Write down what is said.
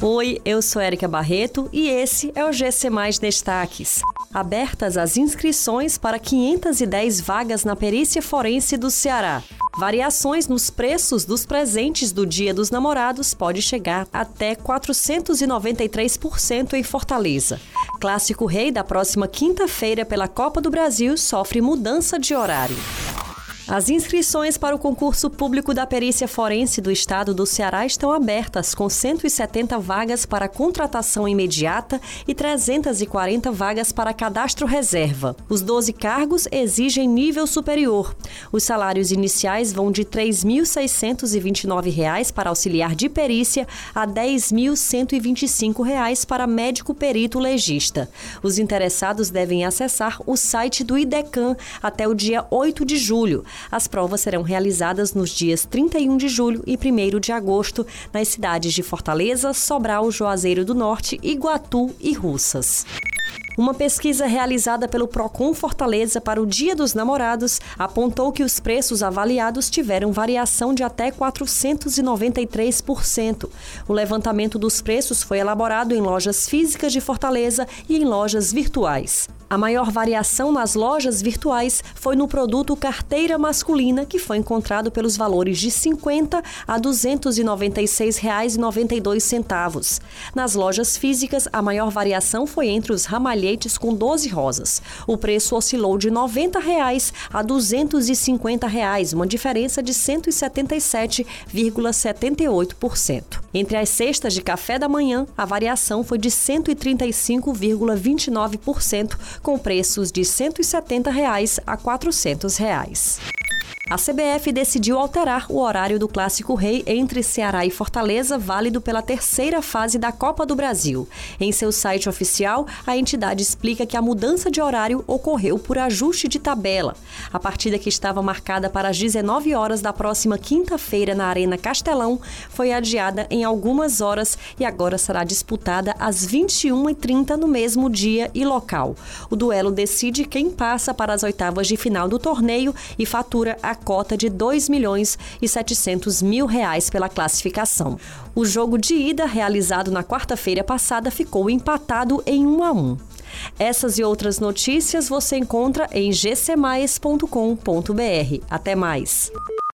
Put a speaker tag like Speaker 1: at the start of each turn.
Speaker 1: Oi, eu sou Érica Barreto e esse é o GC Mais Destaques. Abertas as inscrições para 510 vagas na perícia forense do Ceará. Variações nos preços dos presentes do Dia dos Namorados pode chegar até 493% em Fortaleza. Clássico Rei da próxima quinta-feira pela Copa do Brasil sofre mudança de horário. As inscrições para o concurso público da Perícia Forense do Estado do Ceará estão abertas, com 170 vagas para contratação imediata e 340 vagas para cadastro reserva. Os 12 cargos exigem nível superior. Os salários iniciais vão de R$ 3.629 para auxiliar de perícia a R$ 10.125 para médico perito legista. Os interessados devem acessar o site do IDECAN até o dia 8 de julho. As provas serão realizadas nos dias 31 de julho e 1 de agosto nas cidades de Fortaleza, Sobral, Juazeiro do Norte, Iguatu e Russas. Uma pesquisa realizada pelo Procon Fortaleza para o Dia dos Namorados apontou que os preços avaliados tiveram variação de até 493%. O levantamento dos preços foi elaborado em lojas físicas de Fortaleza e em lojas virtuais. A maior variação nas lojas virtuais foi no produto carteira masculina, que foi encontrado pelos valores de R$ 50 a R$ 296,92. Nas lojas físicas, a maior variação foi entre os ramalhetes com 12 rosas. O preço oscilou de 90 reais a 250 reais, uma diferença de 177,78%. Entre as cestas de café da manhã, a variação foi de 135,29% com preços de 170 reais a 400 reais. A CBF decidiu alterar o horário do Clássico Rei entre Ceará e Fortaleza, válido pela terceira fase da Copa do Brasil. Em seu site oficial, a entidade explica que a mudança de horário ocorreu por ajuste de tabela. A partida que estava marcada para as 19 horas da próxima quinta-feira na Arena Castelão foi adiada em algumas horas e agora será disputada às 21h30 no mesmo dia e local. O duelo decide quem passa para as oitavas de final do torneio e fatura a cota de 2 milhões e 700 mil reais pela classificação. O jogo de ida, realizado na quarta-feira passada, ficou empatado em 1 a 1. Essas e outras notícias você encontra em gcmais.com.br. Até mais!